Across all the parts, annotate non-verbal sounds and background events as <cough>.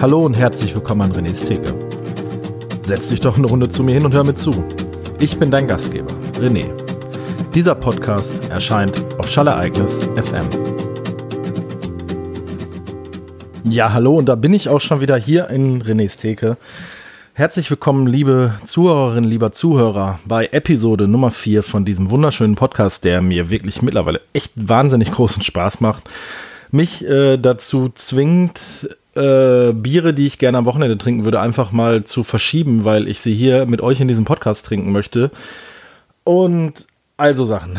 Hallo und herzlich willkommen an René's Theke. Setz dich doch eine Runde zu mir hin und hör mir zu. Ich bin dein Gastgeber, René. Dieser Podcast erscheint auf Schallereignis FM. Ja, hallo und da bin ich auch schon wieder hier in René's Theke. Herzlich willkommen, liebe Zuhörerinnen, lieber Zuhörer, bei Episode Nummer 4 von diesem wunderschönen Podcast, der mir wirklich mittlerweile echt wahnsinnig großen Spaß macht. Mich äh, dazu zwingt, äh, Biere, die ich gerne am Wochenende trinken würde, einfach mal zu verschieben, weil ich sie hier mit euch in diesem Podcast trinken möchte. Und also Sachen.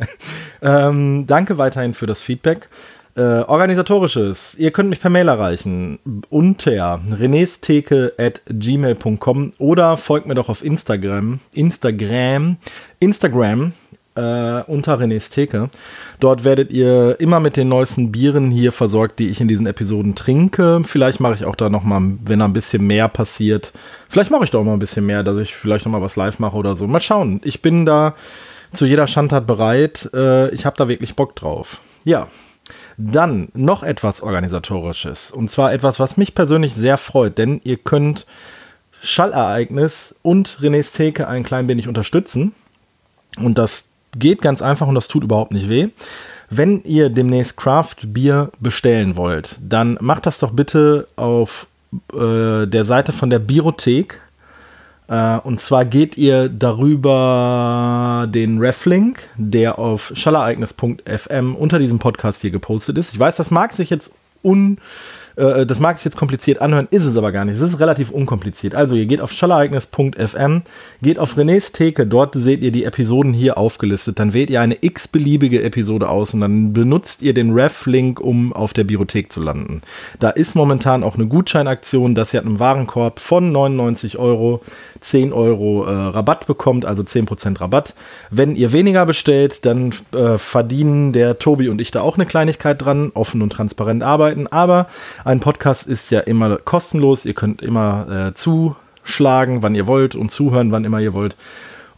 <laughs> ähm, danke weiterhin für das Feedback. Äh, organisatorisches. Ihr könnt mich per Mail erreichen unter renesteke@gmail.com oder folgt mir doch auf Instagram. Instagram. Instagram äh, unter René's Theke. Dort werdet ihr immer mit den neuesten Bieren hier versorgt, die ich in diesen Episoden trinke. Vielleicht mache ich auch da nochmal, wenn da ein bisschen mehr passiert, vielleicht mache ich da auch mal ein bisschen mehr, dass ich vielleicht nochmal was live mache oder so. Mal schauen. Ich bin da zu jeder Schandtat bereit. Äh, ich habe da wirklich Bock drauf. Ja. Dann noch etwas Organisatorisches. Und zwar etwas, was mich persönlich sehr freut, denn ihr könnt Schallereignis und René's Theke ein klein wenig unterstützen. Und das geht ganz einfach und das tut überhaupt nicht weh. Wenn ihr demnächst Craft Bier bestellen wollt, dann macht das doch bitte auf äh, der Seite von der Biothek. Äh, und zwar geht ihr darüber den Reflink, der auf schallereignis.fm unter diesem Podcast hier gepostet ist. Ich weiß, das mag sich jetzt un äh, das mag es jetzt kompliziert anhören, ist es aber gar nicht. Es ist relativ unkompliziert. Also ihr geht auf schallereignis.fm, geht auf René's Theke, dort seht ihr die Episoden hier aufgelistet. Dann wählt ihr eine x-beliebige Episode aus und dann benutzt ihr den Ref-Link, um auf der Biothek zu landen. Da ist momentan auch eine Gutscheinaktion, dass ihr einen Warenkorb von 99 Euro 10 Euro äh, Rabatt bekommt, also 10% Rabatt. Wenn ihr weniger bestellt, dann äh, verdienen der Tobi und ich da auch eine Kleinigkeit dran, offen und transparent arbeiten. Aber ein Podcast ist ja immer kostenlos. Ihr könnt immer äh, zuschlagen, wann ihr wollt und zuhören, wann immer ihr wollt.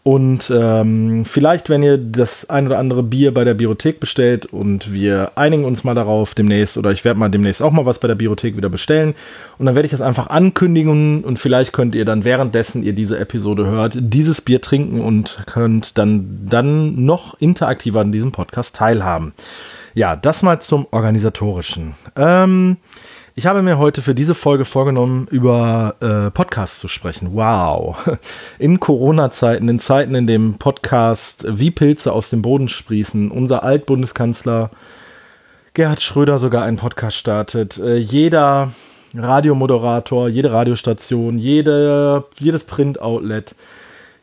Und ähm, vielleicht, wenn ihr das ein oder andere Bier bei der Biothek bestellt und wir einigen uns mal darauf demnächst, oder ich werde mal demnächst auch mal was bei der Biothek wieder bestellen. Und dann werde ich das einfach ankündigen und vielleicht könnt ihr dann währenddessen ihr diese Episode hört, dieses Bier trinken und könnt dann, dann noch interaktiver an diesem Podcast teilhaben. Ja, das mal zum Organisatorischen. Ähm, ich habe mir heute für diese Folge vorgenommen, über äh, Podcasts zu sprechen. Wow. <laughs> In Corona-Zeiten, in Zeiten, in dem Podcast wie Pilze aus dem Boden sprießen, unser Altbundeskanzler Gerhard Schröder sogar einen Podcast startet. Äh, jeder Radiomoderator, jede Radiostation, jede, jedes Print-Outlet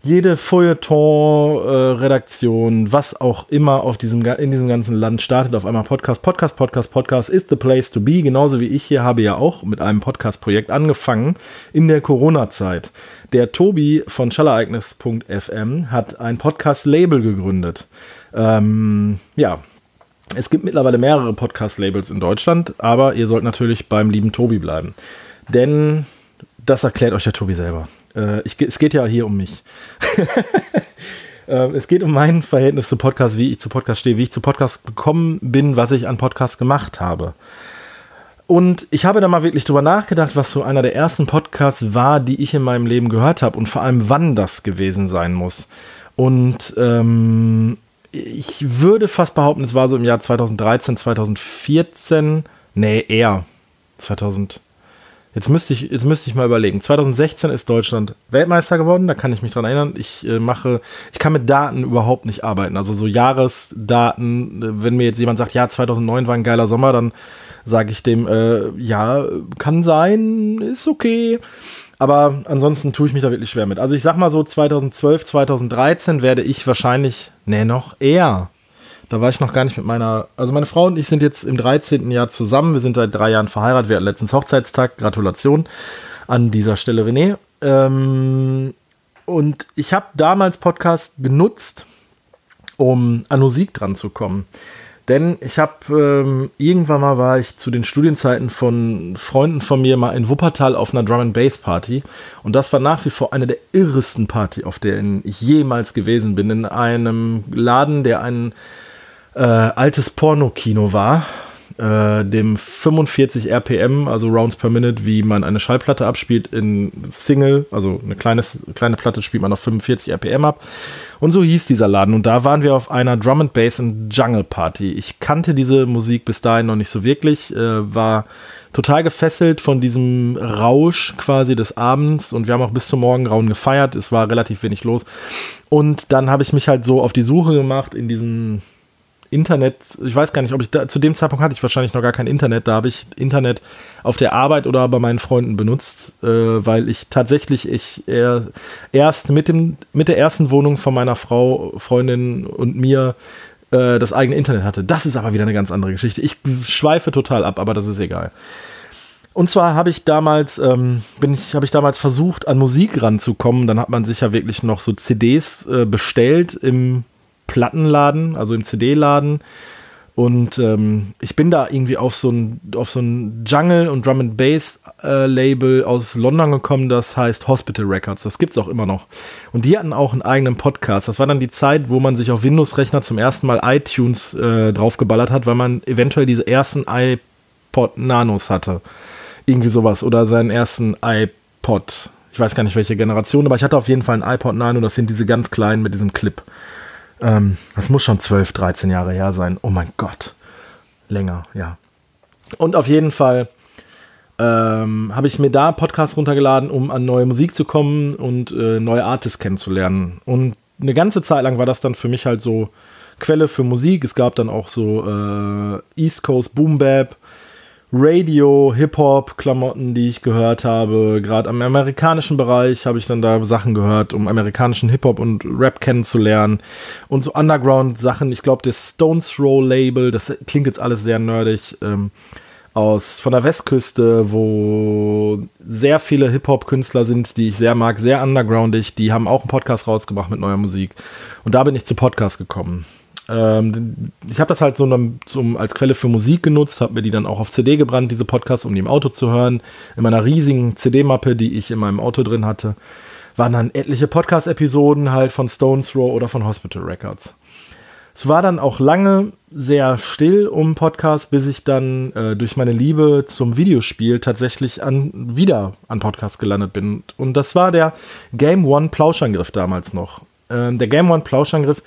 jede Feuilleton-Redaktion, äh, was auch immer auf diesem, in diesem ganzen Land startet auf einmal Podcast, Podcast, Podcast, Podcast is the place to be. Genauso wie ich hier habe ja auch mit einem Podcast-Projekt angefangen in der Corona-Zeit. Der Tobi von schallereignis.fm hat ein Podcast-Label gegründet. Ähm, ja, es gibt mittlerweile mehrere Podcast-Labels in Deutschland, aber ihr sollt natürlich beim lieben Tobi bleiben. Denn das erklärt euch der Tobi selber. Äh, ich, es geht ja hier um mich. <laughs> äh, es geht um mein Verhältnis zu Podcast, wie ich zu Podcast stehe, wie ich zu Podcast gekommen bin, was ich an Podcast gemacht habe. Und ich habe da mal wirklich drüber nachgedacht, was so einer der ersten Podcasts war, die ich in meinem Leben gehört habe und vor allem, wann das gewesen sein muss. Und ähm, ich würde fast behaupten, es war so im Jahr 2013, 2014, nee, eher 2000. Jetzt müsste ich, jetzt müsste ich mal überlegen. 2016 ist Deutschland Weltmeister geworden, da kann ich mich dran erinnern. Ich äh, mache, ich kann mit Daten überhaupt nicht arbeiten. Also so Jahresdaten, äh, wenn mir jetzt jemand sagt, ja, 2009 war ein geiler Sommer, dann sage ich dem, äh, ja, kann sein, ist okay. Aber ansonsten tue ich mich da wirklich schwer mit. Also ich sag mal so 2012, 2013 werde ich wahrscheinlich, nee, noch eher da war ich noch gar nicht mit meiner. Also, meine Frau und ich sind jetzt im 13. Jahr zusammen. Wir sind seit drei Jahren verheiratet. Wir hatten letztens Hochzeitstag. Gratulation an dieser Stelle, René. Ähm, und ich habe damals Podcast genutzt, um an Musik dran zu kommen. Denn ich habe ähm, irgendwann mal war ich zu den Studienzeiten von Freunden von mir mal in Wuppertal auf einer Drum and Bass Party und das war nach wie vor eine der irresten Party, auf der ich jemals gewesen bin in einem Laden, der einen äh, altes Pornokino war. äh, dem 45 RPM, also Rounds per Minute, wie man eine Schallplatte abspielt in Single, also eine kleines, kleine Platte spielt man auf 45 RPM ab. Und so hieß dieser Laden. Und da waren wir auf einer Drum and Bass und Jungle Party. Ich kannte diese Musik bis dahin noch nicht so wirklich, äh, war total gefesselt von diesem Rausch quasi des Abends und wir haben auch bis zum Morgengrauen gefeiert. Es war relativ wenig los. Und dann habe ich mich halt so auf die Suche gemacht in diesem Internet, ich weiß gar nicht, ob ich da, zu dem Zeitpunkt hatte ich wahrscheinlich noch gar kein Internet, da habe ich Internet auf der Arbeit oder bei meinen Freunden benutzt, äh, weil ich tatsächlich ich eher, erst mit, dem, mit der ersten Wohnung von meiner Frau, Freundin und mir äh, das eigene Internet hatte. Das ist aber wieder eine ganz andere Geschichte. Ich schweife total ab, aber das ist egal. Und zwar habe ich damals, ähm, bin ich, habe ich damals versucht, an Musik ranzukommen. Dann hat man sich ja wirklich noch so CDs äh, bestellt im Plattenladen, also im CD-Laden. Und ähm, ich bin da irgendwie auf so ein, auf so ein Jungle und Drum and Bass äh, aus London gekommen, das heißt Hospital Records. Das gibt es auch immer noch. Und die hatten auch einen eigenen Podcast. Das war dann die Zeit, wo man sich auf Windows-Rechner zum ersten Mal iTunes äh, draufgeballert hat, weil man eventuell diese ersten iPod Nanos hatte. Irgendwie sowas. Oder seinen ersten iPod. Ich weiß gar nicht welche Generation, aber ich hatte auf jeden Fall einen iPod Nano. Das sind diese ganz kleinen mit diesem Clip. Ähm, das muss schon 12, 13 Jahre her sein. Oh mein Gott. Länger, ja. Und auf jeden Fall ähm, habe ich mir da Podcasts runtergeladen, um an neue Musik zu kommen und äh, neue Artists kennenzulernen. Und eine ganze Zeit lang war das dann für mich halt so Quelle für Musik. Es gab dann auch so äh, East Coast Boom Bap Radio, Hip-Hop-Klamotten, die ich gehört habe. Gerade am amerikanischen Bereich habe ich dann da Sachen gehört, um amerikanischen Hip-Hop und Rap kennenzulernen. Und so Underground-Sachen. Ich glaube, das Stones Row Label, das klingt jetzt alles sehr nerdig. Ähm, aus von der Westküste, wo sehr viele Hip-Hop-Künstler sind, die ich sehr mag, sehr undergroundig. Die haben auch einen Podcast rausgebracht mit neuer Musik. Und da bin ich zu Podcast gekommen. Ähm, ich habe das halt so zum, als Quelle für Musik genutzt, habe mir die dann auch auf CD gebrannt, diese Podcasts, um die im Auto zu hören. In meiner riesigen CD-Mappe, die ich in meinem Auto drin hatte, waren dann etliche Podcast-Episoden halt von Stones Row oder von Hospital Records. Es war dann auch lange sehr still um Podcast, bis ich dann äh, durch meine Liebe zum Videospiel tatsächlich an, wieder an Podcast gelandet bin. Und das war der Game One Plauschangriff damals noch. Ähm, der Game One Plauschangriff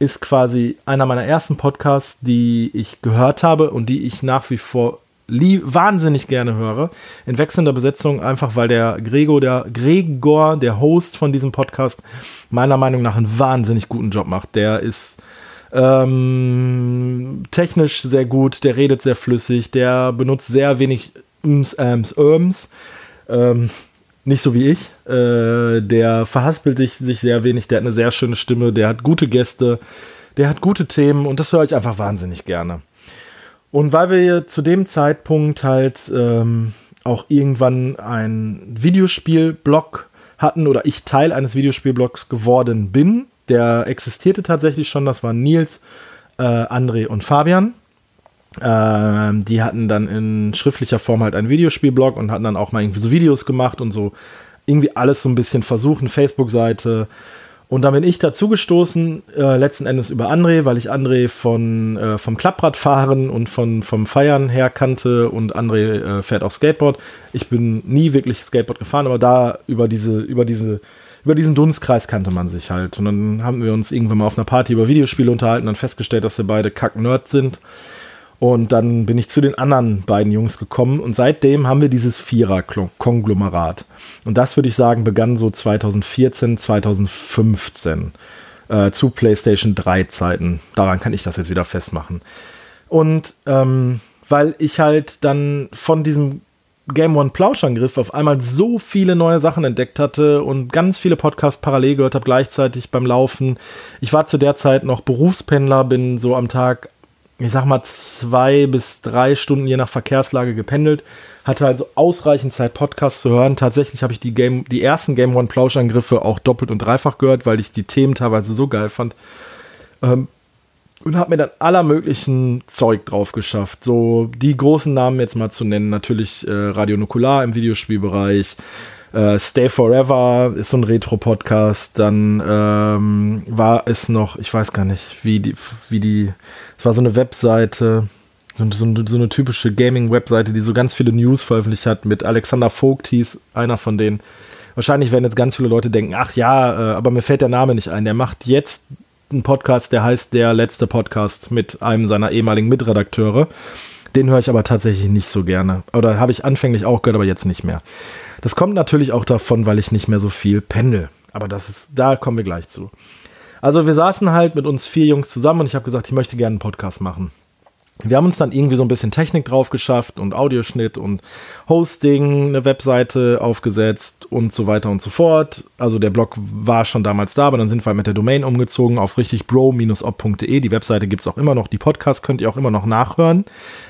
ist quasi einer meiner ersten Podcasts, die ich gehört habe und die ich nach wie vor wahnsinnig gerne höre. In wechselnder Besetzung, einfach weil der Gregor, der Gregor, der Host von diesem Podcast, meiner Meinung nach einen wahnsinnig guten Job macht. Der ist ähm, technisch sehr gut, der redet sehr flüssig, der benutzt sehr wenig Ms, Äms, Öms. Ähm, nicht so wie ich. Äh, der verhaspelt sich sehr wenig, der hat eine sehr schöne Stimme, der hat gute Gäste, der hat gute Themen und das höre ich einfach wahnsinnig gerne. Und weil wir zu dem Zeitpunkt halt ähm, auch irgendwann ein Videospielblog hatten oder ich Teil eines Videospielblogs geworden bin, der existierte tatsächlich schon, das waren Nils, äh, André und Fabian. Ähm, die hatten dann in schriftlicher Form halt einen Videospielblog und hatten dann auch mal irgendwie so Videos gemacht und so irgendwie alles so ein bisschen versucht, eine Facebook-Seite. Und dann bin ich dazu gestoßen, äh, letzten Endes über André, weil ich André von, äh, vom Klappradfahren und von, vom Feiern her kannte und André äh, fährt auch Skateboard. Ich bin nie wirklich Skateboard gefahren, aber da über diese, über diese, über diesen Dunstkreis kannte man sich halt. Und dann haben wir uns irgendwann mal auf einer Party über Videospiele unterhalten und festgestellt, dass wir beide Kack-Nerds sind. Und dann bin ich zu den anderen beiden Jungs gekommen und seitdem haben wir dieses Vierer-Konglomerat. Und das würde ich sagen, begann so 2014, 2015 äh, zu PlayStation 3 Zeiten. Daran kann ich das jetzt wieder festmachen. Und ähm, weil ich halt dann von diesem Game One Plauschangriff auf einmal so viele neue Sachen entdeckt hatte und ganz viele Podcasts parallel gehört habe, gleichzeitig beim Laufen. Ich war zu der Zeit noch Berufspendler, bin so am Tag ich sag mal, zwei bis drei Stunden je nach Verkehrslage gependelt. Hatte also ausreichend Zeit, Podcasts zu hören. Tatsächlich habe ich die, Game, die ersten Game One Plauschangriffe auch doppelt und dreifach gehört, weil ich die Themen teilweise so geil fand. Ähm, und habe mir dann aller möglichen Zeug drauf geschafft. So die großen Namen jetzt mal zu nennen. Natürlich äh, Radio Nukular im Videospielbereich. Äh, Stay Forever ist so ein Retro-Podcast. Dann ähm, war es noch, ich weiß gar nicht, wie die, wie die, es war so eine Webseite, so, so, so eine typische Gaming-Webseite, die so ganz viele News veröffentlicht hat. Mit Alexander Vogt hieß einer von denen. Wahrscheinlich werden jetzt ganz viele Leute denken, ach ja, äh, aber mir fällt der Name nicht ein. Der macht jetzt einen Podcast, der heißt Der letzte Podcast mit einem seiner ehemaligen Mitredakteure. Den höre ich aber tatsächlich nicht so gerne. Oder habe ich anfänglich auch gehört, aber jetzt nicht mehr. Das kommt natürlich auch davon, weil ich nicht mehr so viel pendel. Aber das ist, da kommen wir gleich zu. Also wir saßen halt mit uns vier Jungs zusammen und ich habe gesagt, ich möchte gerne einen Podcast machen wir haben uns dann irgendwie so ein bisschen Technik drauf geschafft und Audioschnitt und Hosting, eine Webseite aufgesetzt und so weiter und so fort. Also der Blog war schon damals da, aber dann sind wir halt mit der Domain umgezogen auf richtig bro-op.de. Die Webseite gibt es auch immer noch, die Podcasts könnt ihr auch immer noch nachhören.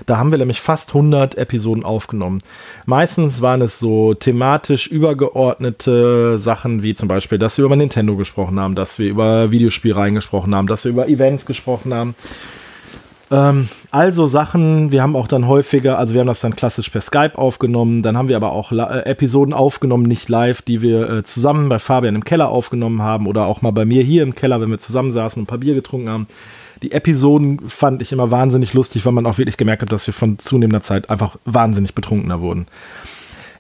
Da haben wir nämlich fast 100 Episoden aufgenommen. Meistens waren es so thematisch übergeordnete Sachen, wie zum Beispiel, dass wir über Nintendo gesprochen haben, dass wir über Videospielreihen gesprochen haben, dass wir über Events gesprochen haben ähm, also Sachen, wir haben auch dann häufiger, also wir haben das dann klassisch per Skype aufgenommen, dann haben wir aber auch äh, Episoden aufgenommen, nicht live, die wir äh, zusammen bei Fabian im Keller aufgenommen haben oder auch mal bei mir hier im Keller, wenn wir zusammen saßen und ein paar Bier getrunken haben. Die Episoden fand ich immer wahnsinnig lustig, weil man auch wirklich gemerkt hat, dass wir von zunehmender Zeit einfach wahnsinnig betrunkener wurden.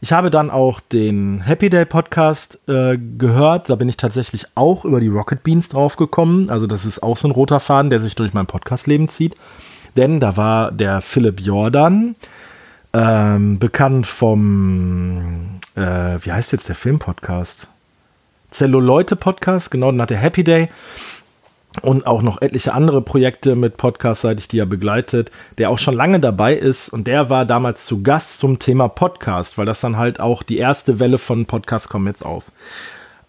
Ich habe dann auch den Happy Day Podcast äh, gehört. Da bin ich tatsächlich auch über die Rocket Beans draufgekommen. Also das ist auch so ein roter Faden, der sich durch mein Podcastleben zieht. Denn da war der Philipp Jordan, ähm, bekannt vom, äh, wie heißt jetzt der Filmpodcast? Zelluleute Podcast, genau, dann hat der Happy Day und auch noch etliche andere Projekte mit Podcast, seit ich die ja begleitet, der auch schon lange dabei ist und der war damals zu Gast zum Thema Podcast, weil das dann halt auch die erste Welle von Podcasts kommt jetzt auf.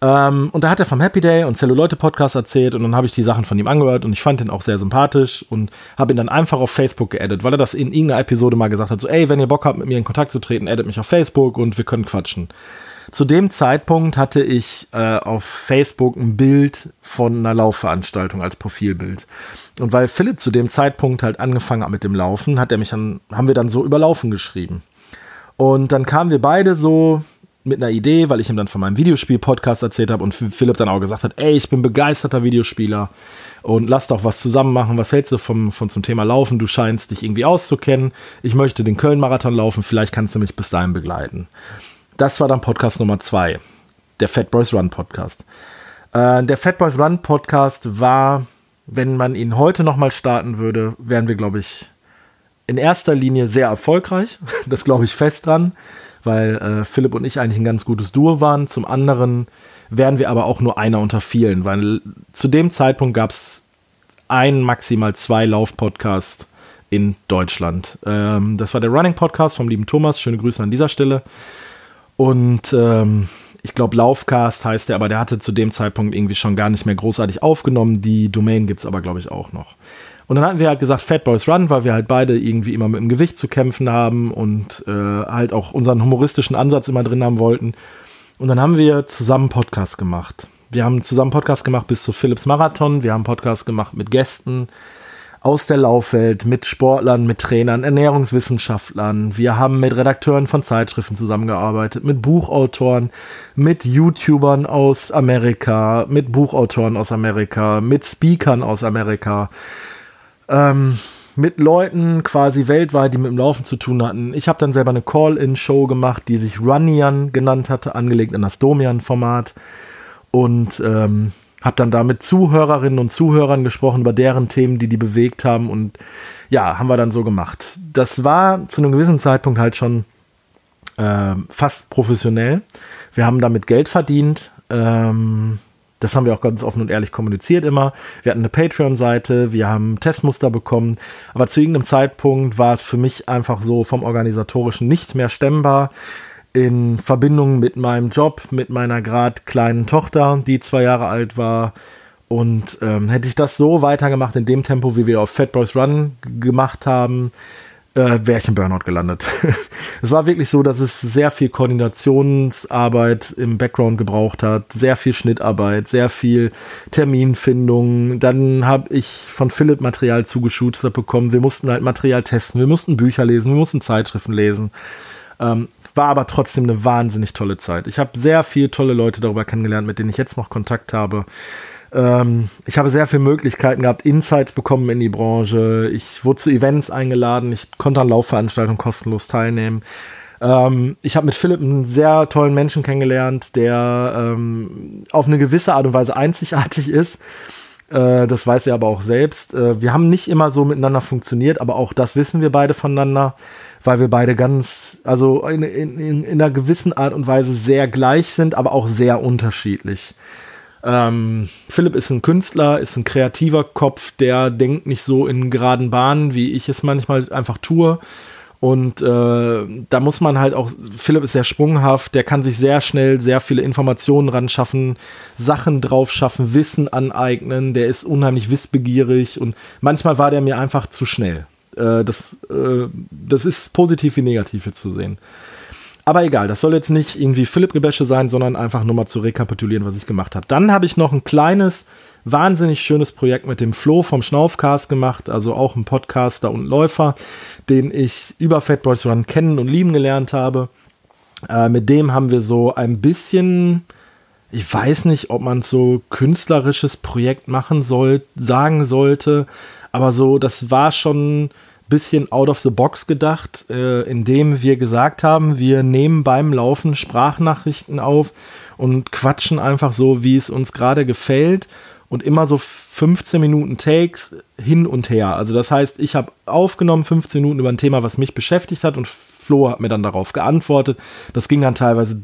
Ähm, und da hat er vom Happy Day und Celluleute Podcast erzählt und dann habe ich die Sachen von ihm angehört und ich fand ihn auch sehr sympathisch und habe ihn dann einfach auf Facebook geaddet, weil er das in irgendeiner Episode mal gesagt hat, so ey, wenn ihr Bock habt, mit mir in Kontakt zu treten, addet mich auf Facebook und wir können quatschen. Zu dem Zeitpunkt hatte ich äh, auf Facebook ein Bild von einer Laufveranstaltung als Profilbild. Und weil Philipp zu dem Zeitpunkt halt angefangen hat mit dem Laufen, hat er mich dann, haben wir dann so über Laufen geschrieben. Und dann kamen wir beide so mit einer Idee, weil ich ihm dann von meinem Videospiel-Podcast erzählt habe und Philipp dann auch gesagt hat, ey, ich bin begeisterter Videospieler und lass doch was zusammen machen. Was hältst du vom, von zum Thema Laufen? Du scheinst dich irgendwie auszukennen. Ich möchte den Köln-Marathon laufen, vielleicht kannst du mich bis dahin begleiten das war dann Podcast Nummer zwei, der Fat Boys Run Podcast. Äh, der Fat Boys Run Podcast war, wenn man ihn heute nochmal starten würde, wären wir, glaube ich, in erster Linie sehr erfolgreich. <laughs> Das glaube ich fest dran, weil äh, Philipp und ich eigentlich ein ganz gutes Duo waren. Zum anderen wären wir aber auch nur einer unter vielen, weil zu dem Zeitpunkt gab es ein, maximal zwei Lauf-Podcasts in Deutschland. Ähm, das war der Running Podcast vom lieben Thomas. Schöne Grüße an dieser Stelle. Und ähm, ich glaube, Laufcast heißt der, aber der hatte zu dem Zeitpunkt irgendwie schon gar nicht mehr großartig aufgenommen. Die Domain gibt es aber, glaube ich, auch noch. Und dann hatten wir halt gesagt, Fat Boys Run, weil wir halt beide irgendwie immer mit dem Gewicht zu kämpfen haben und äh, halt auch unseren humoristischen Ansatz immer drin haben wollten. Und dann haben wir zusammen Podcast gemacht. Wir haben zusammen Podcast gemacht bis zu Philips Marathon. Wir haben Podcast gemacht mit Gästen aus der Laufwelt, mit Sportlern, mit Trainern, Ernährungswissenschaftlern. Wir haben mit Redakteuren von Zeitschriften zusammengearbeitet, mit Buchautoren, mit YouTubern aus Amerika, mit Buchautoren aus Amerika, mit Speakern aus Amerika. Ähm, mit Leuten quasi weltweit, die mit dem Laufen zu tun hatten. Ich habe dann selber eine Call-in-Show gemacht, die sich Runnian genannt hatte, angelegt an das Domian-Format. Und ähm, habe dann da mit Zuhörerinnen und Zuhörern gesprochen über deren Themen, die die bewegt haben und ja, haben wir dann so gemacht. Das war zu einem gewissen Zeitpunkt halt schon äh, fast professionell. Wir haben damit Geld verdient. Ähm, das haben wir auch ganz offen und ehrlich kommuniziert immer. Wir hatten eine Patreon-Seite, wir haben Testmuster bekommen, aber zu irgendeinem Zeitpunkt war es für mich einfach so vom organisatorischen nicht mehr stemmbar in Verbindung mit meinem Job, mit meiner gerade kleinen Tochter, die zwei Jahre alt war. Und ähm, hätte ich das so weitergemacht in dem Tempo, wie wir auf Fat Boys Run gemacht haben, äh, wäre ich im Burnout gelandet. <laughs> es war wirklich so, dass es sehr viel Koordinationsarbeit im Background gebraucht hat, sehr viel Schnittarbeit, sehr viel Terminfindung. Dann habe ich von Philipp Material zugeschustert bekommen. Wir mussten halt Material testen, wir mussten Bücher lesen, wir mussten Zeitschriften lesen. Ähm, war aber trotzdem eine wahnsinnig tolle Zeit. Ich habe sehr viele tolle Leute darüber kennengelernt, mit denen ich jetzt noch Kontakt habe. Ähm, ich habe sehr viele Möglichkeiten gehabt, Insights bekommen in die Branche. Ich wurde zu Events eingeladen. Ich konnte an Laufveranstaltungen kostenlos teilnehmen. Ähm, ich habe mit Philipp einen sehr tollen Menschen kennengelernt, der ähm, auf eine gewisse Art und Weise einzigartig ist. Äh, das weiß er aber auch selbst. Äh, wir haben nicht immer so miteinander funktioniert, aber auch das wissen wir beide voneinander, weil wir beide ganz, also in, in, in einer gewissen Art und Weise sehr gleich sind, aber auch sehr unterschiedlich. Ähm, Philipp ist ein Künstler, ist ein kreativer Kopf, der denkt nicht so in geraden Bahnen, wie ich es manchmal einfach tue. Und äh, da muss man halt auch, Philipp ist sehr sprunghaft, der kann sich sehr schnell sehr viele Informationen ran schaffen, Sachen drauf schaffen, Wissen aneignen, der ist unheimlich wissbegierig und manchmal war der mir einfach zu schnell. Äh, das, äh, das ist positiv wie negativ hier zu sehen. Aber egal, das soll jetzt nicht irgendwie Philipp-Gebäsche sein, sondern einfach nur mal zu rekapitulieren, was ich gemacht habe. Dann habe ich noch ein kleines, wahnsinnig schönes Projekt mit dem Flo vom Schnaufcast gemacht, also auch ein Podcaster und Läufer, den ich über Fat Boys Run kennen und lieben gelernt habe. Äh, mit dem haben wir so ein bisschen, ich weiß nicht, ob man so künstlerisches Projekt machen soll, sagen sollte, aber so, das war schon bisschen out of the box gedacht, äh, indem wir gesagt haben, wir nehmen beim Laufen Sprachnachrichten auf und quatschen einfach so, wie es uns gerade gefällt und immer so 15 Minuten Takes hin und her. Also das heißt, ich habe aufgenommen 15 Minuten über ein Thema, was mich beschäftigt hat und Flo hat mir dann darauf geantwortet. Das ging dann teilweise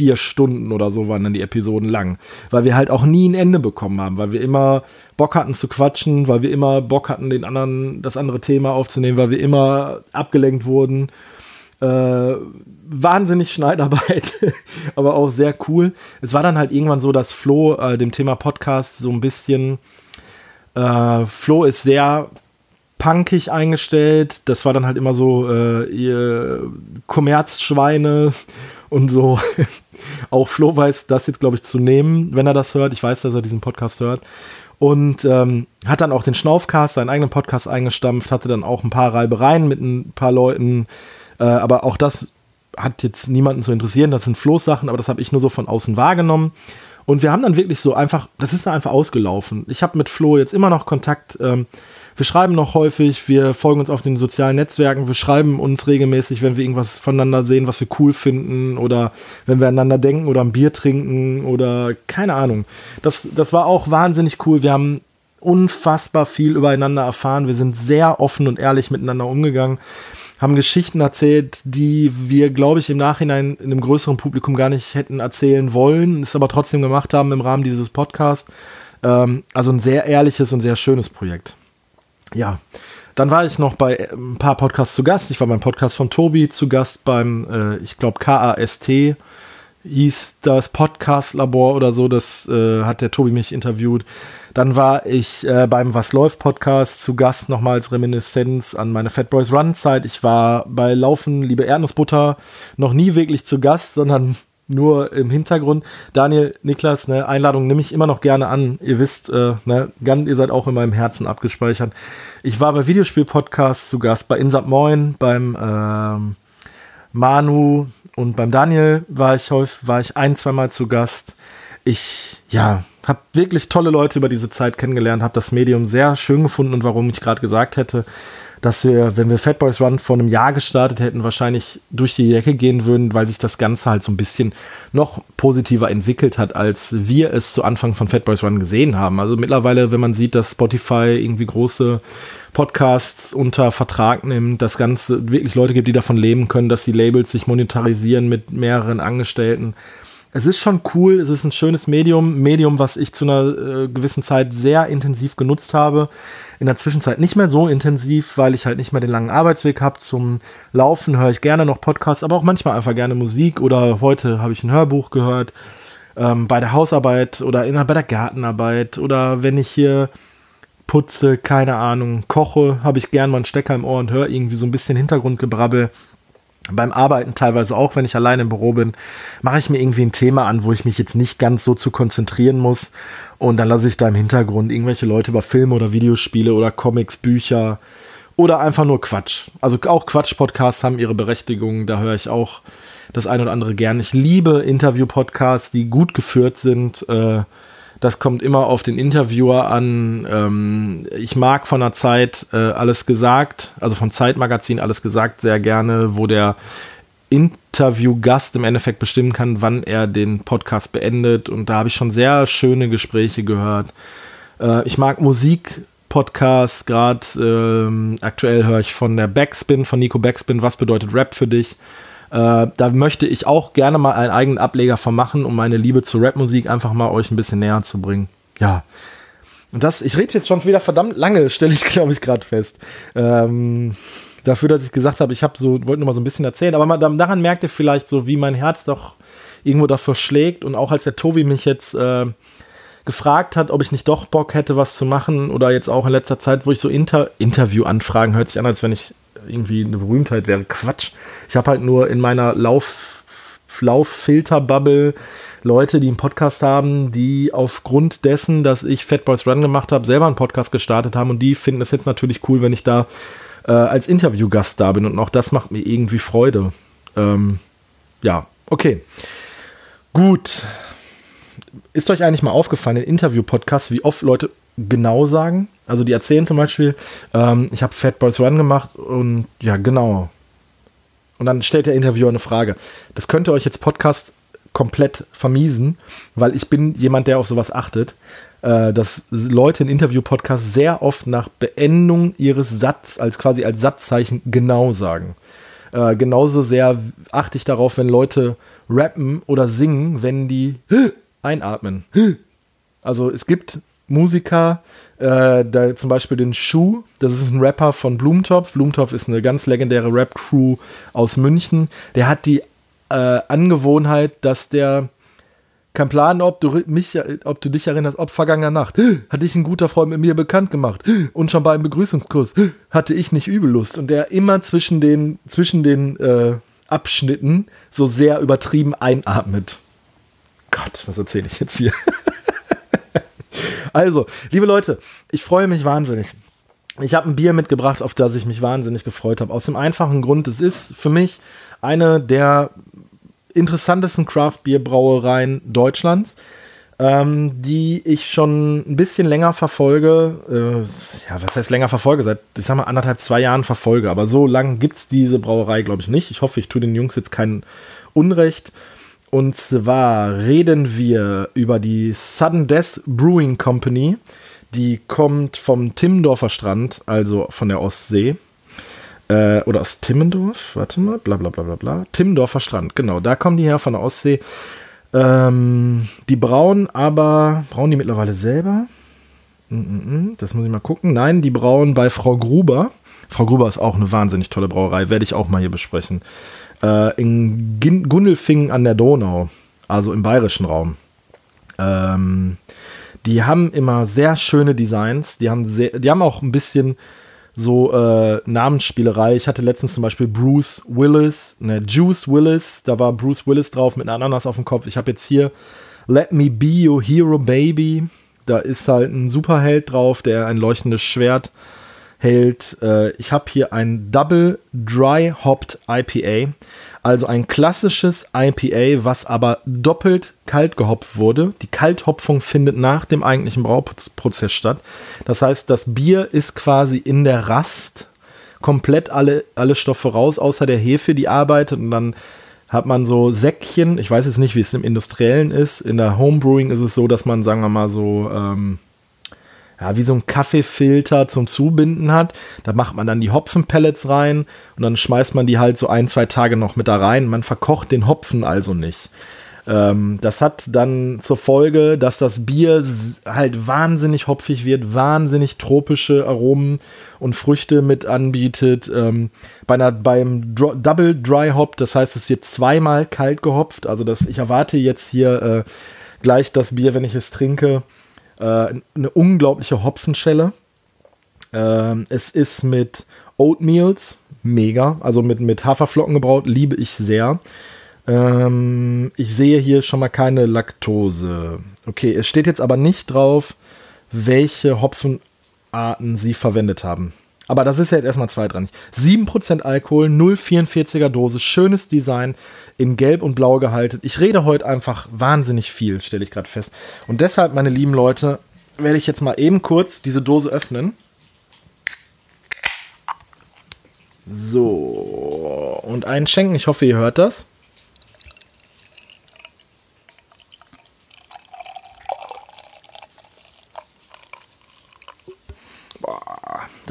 vier Stunden oder so waren dann die Episoden lang. Weil wir halt auch nie ein Ende bekommen haben, weil wir immer Bock hatten zu quatschen, weil wir immer Bock hatten, den anderen, das andere Thema aufzunehmen, weil wir immer abgelenkt wurden. Äh, wahnsinnig Schneidarbeit, <laughs> aber auch sehr cool. Es war dann halt irgendwann so, dass Flo äh, dem Thema Podcast so ein bisschen äh, Flo ist sehr punkig eingestellt. Das war dann halt immer so äh, ihr Kommerzschweine und so. <laughs> Auch Flo weiß das jetzt, glaube ich, zu nehmen, wenn er das hört. Ich weiß, dass er diesen Podcast hört. Und ähm, hat dann auch den Schnaufcast, seinen eigenen Podcast eingestampft, hatte dann auch ein paar Reibereien mit ein paar Leuten. Äh, aber auch das hat jetzt niemanden zu interessieren. Das sind Flo's Sachen, aber das habe ich nur so von außen wahrgenommen. Und wir haben dann wirklich so einfach, das ist dann einfach ausgelaufen. Ich habe mit Flo jetzt immer noch Kontakt. Ähm, wir schreiben noch häufig, wir folgen uns auf den sozialen Netzwerken, wir schreiben uns regelmäßig, wenn wir irgendwas voneinander sehen, was wir cool finden oder wenn wir aneinander denken oder ein Bier trinken oder keine Ahnung. Das, das war auch wahnsinnig cool. Wir haben unfassbar viel übereinander erfahren. Wir sind sehr offen und ehrlich miteinander umgegangen, haben Geschichten erzählt, die wir, glaube ich, im Nachhinein in einem größeren Publikum gar nicht hätten erzählen wollen, es aber trotzdem gemacht haben im Rahmen dieses Podcasts. Ähm, also ein sehr ehrliches und sehr schönes Projekt ja, dann war ich noch bei äh, ein paar Podcasts zu Gast. Ich war beim Podcast von Tobi zu Gast beim, äh, ich glaube, KAST hieß das Podcast-Labor oder so. Das äh, hat der Tobi mich interviewt. Dann war ich äh, beim Was läuft Podcast zu Gast nochmal als Reminiszenz an meine Fat Boys Run Zeit. Ich war bei Laufen, liebe Erdnussbutter, noch nie wirklich zu Gast, sondern nur im Hintergrund. Daniel, Niklas, ne, Einladung nehme ich immer noch gerne an. Ihr wisst, äh, ne, ihr seid auch in meinem Herzen abgespeichert. Ich war bei Videospiel-Podcasts zu Gast, bei Insat Moin, beim ähm, Manu und beim Daniel war ich häufig, war ich ein, zweimal zu Gast. Ich, ja, habe wirklich tolle Leute über diese Zeit kennengelernt, habe das Medium sehr schön gefunden und warum ich gerade gesagt hätte, dass wir, wenn wir Fat Boys Run vor einem Jahr gestartet hätten, wahrscheinlich durch die Decke gehen würden, weil sich das Ganze halt so ein bisschen noch positiver entwickelt hat, als wir es zu Anfang von Fat Boys Run gesehen haben. Also mittlerweile, wenn man sieht, dass Spotify irgendwie große Podcasts unter Vertrag nimmt, dass Ganze wirklich Leute gibt, die davon leben können, dass die Labels sich monetarisieren mit mehreren Angestellten. Es ist schon cool, es ist ein schönes Medium, Medium, was ich zu einer äh, gewissen Zeit sehr intensiv genutzt habe in der Zwischenzeit nicht mehr so intensiv, weil ich halt nicht mehr den langen Arbeitsweg habe. Zum Laufen höre ich gerne noch Podcasts, aber auch manchmal einfach gerne Musik oder heute habe ich ein Hörbuch gehört. Ähm, bei der Hausarbeit oder in, bei der Gartenarbeit oder wenn ich hier putze, keine Ahnung, koche, habe ich gerne mal einen Stecker im Ohr und höre irgendwie so ein bisschen Hintergrundgebrabbel beim Arbeiten teilweise auch, wenn ich alleine im Büro bin, mache ich mir irgendwie ein Thema an, wo ich mich jetzt nicht ganz so zu konzentrieren muss. Und dann lasse ich da im Hintergrund irgendwelche Leute über Filme oder Videospiele oder Comics, Bücher oder einfach nur Quatsch. Also auch Quatsch-Podcasts haben ihre Berechtigung, da höre ich auch das eine oder andere gern. Ich liebe Interview-Podcasts, die gut geführt sind. Äh, Das kommt immer auf den Interviewer an. Ähm, ich mag von der Zeit äh, alles gesagt, also vom Zeitmagazin alles gesagt sehr gerne, wo der Interviewgast im Endeffekt bestimmen kann, wann er den Podcast beendet. Und da habe ich schon sehr schöne Gespräche gehört. Äh, ich mag Musik-Podcasts, gerade ähm, aktuell höre ich von der Backspin, von Nico Backspin, was bedeutet Rap für dich? Äh, da möchte ich auch gerne mal einen eigenen Ableger von machen, um meine Liebe zur Rapmusik einfach mal euch ein bisschen näher zu bringen. Ja. Und das, ich rede jetzt schon wieder verdammt lange, <laughs> stelle ich, glaube ich, gerade fest. Ähm, dafür, dass ich gesagt habe, ich habe so, wollte nur mal so ein bisschen erzählen, aber man, daran merkt ihr vielleicht so, wie mein Herz doch irgendwo dafür schlägt und auch als der Tobi mich jetzt äh, gefragt hat, ob ich nicht doch Bock hätte, was zu machen oder jetzt auch in letzter Zeit, wo ich so Inter Interview-Anfragen, hört sich an, als wenn ich irgendwie eine Berühmtheit wäre. Quatsch. Ich habe halt nur in meiner Lauf Lauffilter-Bubble Leute, die einen Podcast haben, die aufgrund dessen, dass ich Fat Boys Run gemacht habe, selber einen Podcast gestartet haben und die finden es jetzt natürlich cool, wenn ich da äh, als Interviewgast da bin und auch das macht mir irgendwie Freude. Ähm, ja, okay. Gut. Ist euch eigentlich mal aufgefallen in Interview-Podcasts, wie oft Leute genau sagen? Also die erzählen zum Beispiel, ähm, ich habe Fat Boys Run gemacht und ja, genau. Und dann stellt der Interviewer eine Frage. Das könnte euch jetzt Podcast komplett vermiesen, weil ich bin jemand, der auf sowas achtet äh, dass Leute in Interview-Podcasts sehr oft nach Beendung ihres Satzes als quasi als Satzzeichen genau sagen. Äh, genauso sehr achte ich darauf, wenn Leute rappen oder singen, wenn die <gasps> einatmen. Also es gibt Musiker, äh, da zum Beispiel den Schuh, das ist ein Rapper von Blumentopf. Blumentopf ist eine ganz legendäre Rap-Crew aus München. Der hat die äh, Angewohnheit, dass der kein Plan, ob du, mich, ob du dich erinnerst, ob vergangener Nacht hatte ich ein guter Freund mit mir bekannt gemacht und schon beim Begrüßungskurs hatte ich nicht Übellust und der immer zwischen den, zwischen den äh, Abschnitten so sehr übertrieben einatmet. Gott, was erzähle ich jetzt hier? <laughs> also, liebe Leute, ich freue mich wahnsinnig. Ich habe ein Bier mitgebracht, auf das ich mich wahnsinnig gefreut habe. Aus dem einfachen Grund, es ist für mich eine der interessantesten Craft-Bier-Brauereien Deutschlands, ähm, die ich schon ein bisschen länger verfolge. Äh, ja, was heißt länger verfolge? Seit, ich sag mal, anderthalb, zwei Jahren verfolge. Aber so lange gibt es diese Brauerei, glaube ich, nicht. Ich hoffe, ich tue den Jungs jetzt kein Unrecht. Und zwar reden wir über die Sudden Death Brewing Company. Die kommt vom Timmendorfer Strand, also von der Ostsee äh, oder aus Timmendorf, warte mal, bla bla bla bla bla. Timmendorfer Strand, genau, da kommen die her von der Ostsee. Ähm, die brauen aber, brauen die mittlerweile selber? Mm, mm, mm, das muss ich mal gucken. Nein, die brauen bei Frau Gruber. Frau Gruber ist auch eine wahnsinnig tolle Brauerei, werde ich auch mal hier besprechen. Äh, in Gundelfingen an der Donau, also im bayerischen Raum. Ähm, die haben immer sehr schöne Designs. Die haben, sehr, die haben auch ein bisschen so äh, Namensspielerei. Ich hatte letztens zum Beispiel Bruce Willis, ne, Juice Willis, da war Bruce Willis drauf mit einer Ananas auf dem Kopf. Ich habe jetzt hier Let Me Be Your Hero Baby. Da ist halt ein Superheld drauf, der ein leuchtendes Schwert hält. Äh, ich habe hier ein Double Dry Hopped IPA. Also ein klassisches IPA, was aber doppelt kalt gehopft wurde. Die Kalthopfung findet nach dem eigentlichen Brauprozess statt. Das heißt, das Bier ist quasi in der Rast komplett alle, alle Stoffe raus, außer der Hefe, die arbeitet. Und dann hat man so Säckchen. Ich weiß jetzt nicht, wie es im Industriellen ist. In der Homebrewing ist es so, dass man, sagen wir mal, so. Ähm, ja, wie so ein Kaffeefilter zum Zubinden hat. Da macht man dann die Hopfenpellets rein und dann schmeißt man die halt so ein, zwei Tage noch mit da rein. Man verkocht den Hopfen also nicht. Ähm, das hat dann zur Folge, dass das Bier halt wahnsinnig hopfig wird, wahnsinnig tropische Aromen und Früchte mit anbietet. Ähm, bei einer, beim Dro Double Dry Hop, das heißt, es wird zweimal kalt gehopft. Also das, ich erwarte jetzt hier äh, gleich das Bier, wenn ich es trinke äh, eine unglaubliche Hopfenschelle. Äh, es ist mit Oatmeals, mega, also mit, mit Haferflocken gebraut, liebe ich sehr. Ähm, ich sehe hier schon mal keine Laktose. Okay, es steht jetzt aber nicht drauf, welche Hopfenarten sie verwendet haben. Aber das ist ja jetzt erstmal zweitrangig. 7% Alkohol, 0,44er Dose, schönes Design, in Gelb und Blau gehalten. Ich rede heute einfach wahnsinnig viel, stelle ich gerade fest. Und deshalb, meine lieben Leute, werde ich jetzt mal eben kurz diese Dose öffnen. So, und einschenken. Ich hoffe, ihr hört das.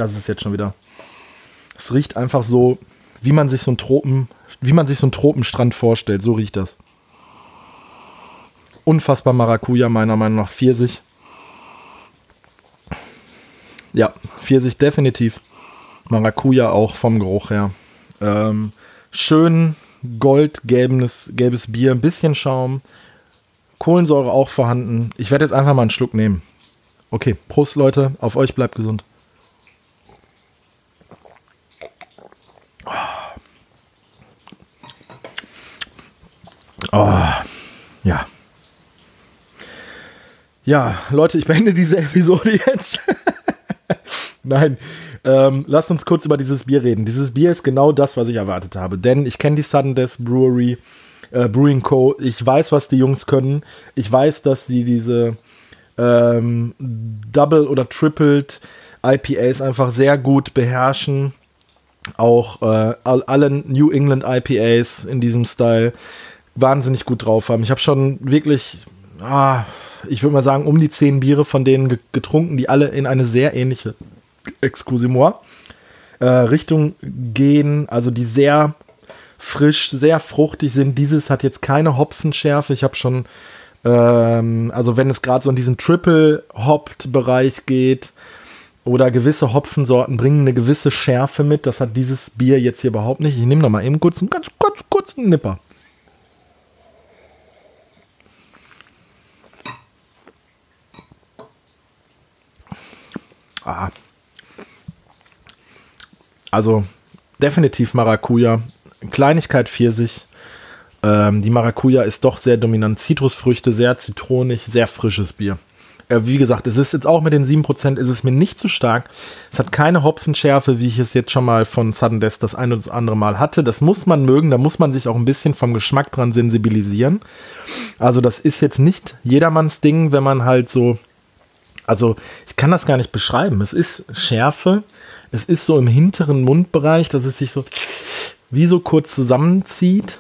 Das ist jetzt schon wieder. Es riecht einfach so, wie man sich so einen Tropen, wie man sich so einen Tropenstrand vorstellt. So riecht das. Unfassbar Maracuja, meiner Meinung nach. Pfirsich. Ja, Pfirsich definitiv. Maracuja auch vom Geruch her. Ähm, schön goldgelbes gelbes Bier, ein bisschen Schaum. Kohlensäure auch vorhanden. Ich werde jetzt einfach mal einen Schluck nehmen. Okay, Prost Leute, auf euch bleibt gesund. Oh, ja. Ja, Leute, ich beende diese <laughs> Episode jetzt. <laughs> Nein, ähm, lasst uns kurz über dieses Bier reden. Dieses Bier ist genau das, was ich erwartet habe. Denn ich kenne die Sudden Death Brewery, äh, Brewing Co. Ich weiß, was die Jungs können. Ich weiß, dass die diese ähm, Double oder Tripled IPAs einfach sehr gut beherrschen. Auch äh, alle New England IPAs in diesem Style wahnsinnig gut drauf haben. Ich habe schon wirklich, ah, ich würde mal sagen, um die zehn Biere von denen getrunken, die alle in eine sehr ähnliche, excusez-moi, äh, Richtung gehen, also die sehr frisch, sehr fruchtig sind. Dieses hat jetzt keine Hopfenschärfe. Ich habe schon, ähm, also wenn es gerade so in diesen Triple-Hopped-Bereich geht, oder gewisse Hopfensorten bringen eine gewisse Schärfe mit. Das hat dieses Bier jetzt hier überhaupt nicht. Ich nehme noch mal eben kurz einen ganz kurz, kurzen Nipper. Ah. Also definitiv Maracuja. Kleinigkeit Pfirsich. Ähm, die Maracuja ist doch sehr dominant. Zitrusfrüchte, sehr zitronig, sehr frisches Bier. Äh, wie gesagt, es ist jetzt auch mit den 7% ist es mir nicht zu stark. Es hat keine Hopfenschärfe, wie ich es jetzt schon mal von Sudden Death das ein oder andere Mal hatte. Das muss man mögen, da muss man sich auch ein bisschen vom Geschmack dran sensibilisieren. Also das ist jetzt nicht jedermanns Ding, wenn man halt so also ich kann das gar nicht beschreiben. Es ist Schärfe. Es ist so im hinteren Mundbereich, dass es sich so wie so kurz zusammenzieht.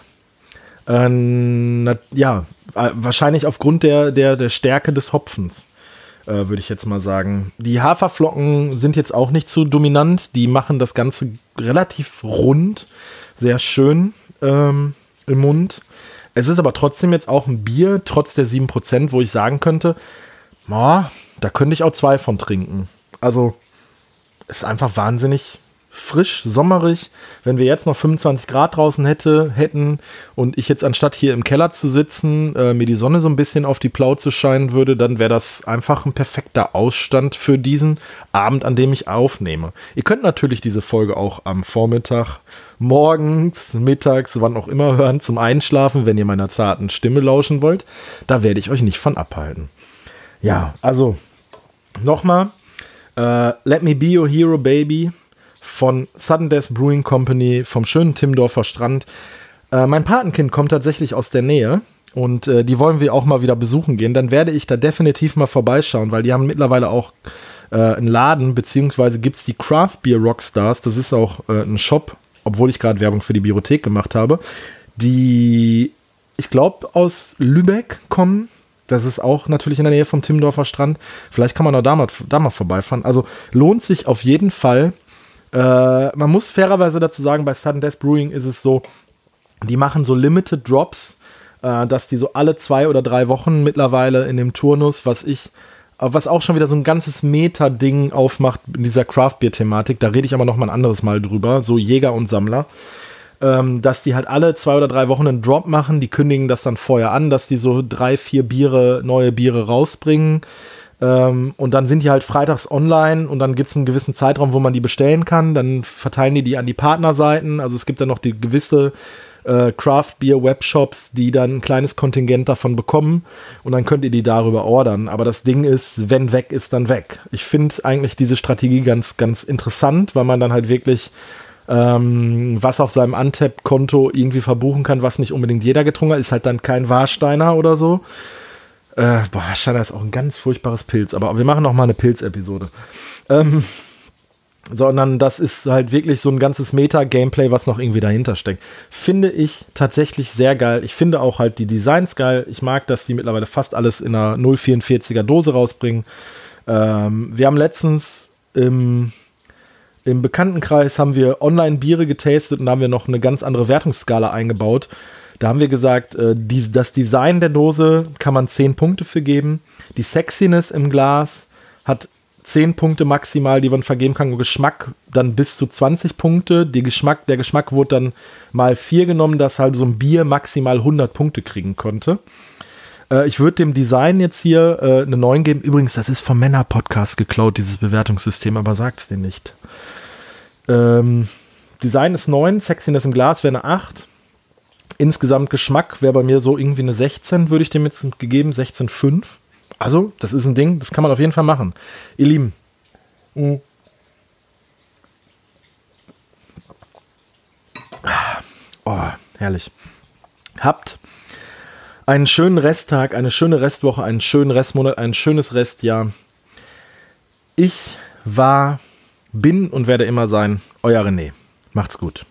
Ähm, na, ja, äh, wahrscheinlich aufgrund der, der, der Stärke des Hopfens, äh, würde ich jetzt mal sagen. Die Haferflocken sind jetzt auch nicht so dominant. Die machen das Ganze relativ rund, sehr schön ähm, im Mund. Es ist aber trotzdem jetzt auch ein Bier, trotz der 7%, wo ich sagen könnte, oh, da könnte ich auch zwei von trinken. Also ist einfach wahnsinnig frisch, sommerig. Wenn wir jetzt noch 25 Grad draußen hätte, hätten und ich jetzt anstatt hier im Keller zu sitzen, äh, mir die Sonne so ein bisschen auf die Plauze scheinen würde, dann wäre das einfach ein perfekter Ausstand für diesen Abend, an dem ich aufnehme. Ihr könnt natürlich diese Folge auch am Vormittag, morgens, mittags, wann auch immer hören, zum Einschlafen, wenn ihr meiner zarten Stimme lauschen wollt. Da werde ich euch nicht von abhalten. Ja, also Nochmal, äh, Let Me Be Your Hero Baby von Sudden Death Brewing Company vom schönen Timdorfer Strand. Äh, mein Patenkind kommt tatsächlich aus der Nähe und äh, die wollen wir auch mal wieder besuchen gehen. Dann werde ich da definitiv mal vorbeischauen, weil die haben mittlerweile auch äh, einen Laden, beziehungsweise gibt es die Craft Beer Rockstars. Das ist auch äh, ein Shop, obwohl ich gerade Werbung für die Bibliothek gemacht habe, die, ich glaube, aus Lübeck kommen das ist auch natürlich in der Nähe vom Timmendorfer Strand. Vielleicht kann man auch da mal, da mal vorbeifahren. Also lohnt sich auf jeden Fall. Äh, man muss fairerweise dazu sagen, bei Sudden Death Brewing ist es so, die machen so Limited Drops, äh, dass die so alle zwei oder drei Wochen mittlerweile in dem Turnus, was ich, was auch schon wieder so ein ganzes Meta-Ding aufmacht in dieser Craft-Beer-Thematik. Da rede ich aber noch mal ein anderes Mal drüber. So Jäger und Sammler ähm, dass die halt alle zwei oder drei Wochen einen Drop machen. Die kündigen das dann vorher an, dass die so drei, vier Biere, neue Biere rausbringen. Ähm, und dann sind die halt freitags online und dann gibt es einen gewissen Zeitraum, wo man die bestellen kann. Dann verteilen die die an die Partnerseiten. Also es gibt dann noch die gewisse äh, Craft Beer Webshops, die dann ein kleines Kontingent davon bekommen und dann könnt ihr die darüber ordern. Aber das Ding ist, wenn weg ist, dann weg. Ich finde eigentlich diese Strategie ganz, ganz interessant, weil man dann halt wirklich ähm, was auf seinem Untap-Konto irgendwie verbuchen kann, was nicht unbedingt jeder getrunken hat, ist halt dann kein Warsteiner oder so. Äh, boah, Warsteiner ist auch ein ganz furchtbares Pilz, aber wir machen noch mal eine Pilz-Episode. Ähm, sondern das ist halt wirklich so ein ganzes Meta-Gameplay, was noch irgendwie dahinter steckt. Finde ich tatsächlich sehr geil. Ich finde auch halt die Designs geil. Ich mag, dass die mittlerweile fast alles in einer 044er Dose rausbringen. Ähm, wir haben letztens im, im Bekanntenkreis haben wir Online-Biere getastet und da haben wir noch eine ganz andere Wertungsskala eingebaut. Da haben wir gesagt, äh, das Design der Dose kann man 10 Punkte für geben. Die Sexiness im Glas hat 10 Punkte maximal, die man vergeben kann. Und Geschmack dann bis zu 20 Punkte. Die Geschmack, der Geschmack wurde dann mal 4 genommen, dass halt so ein Bier maximal 100 Punkte kriegen konnte. Äh, ich würde dem Design jetzt hier äh, eine 9 geben. Übrigens, das ist vom Männer-Podcast geklaut, dieses Bewertungssystem, aber sagt es dir nicht. Ähm, Design ist 9, Sexiness im Glas wäre eine 8. Insgesamt Geschmack wäre bei mir so irgendwie eine 16, würde ich dem jetzt gegeben, 16,5. Also, das ist ein Ding, das kann man auf jeden Fall machen. Ihr Lieben. Mhm. Oh, herrlich. Habt einen schönen Resttag, eine schöne Restwoche, einen schönen Restmonat, ein schönes Restjahr. Ich war, bin und werde immer sein, euer René. Macht's gut.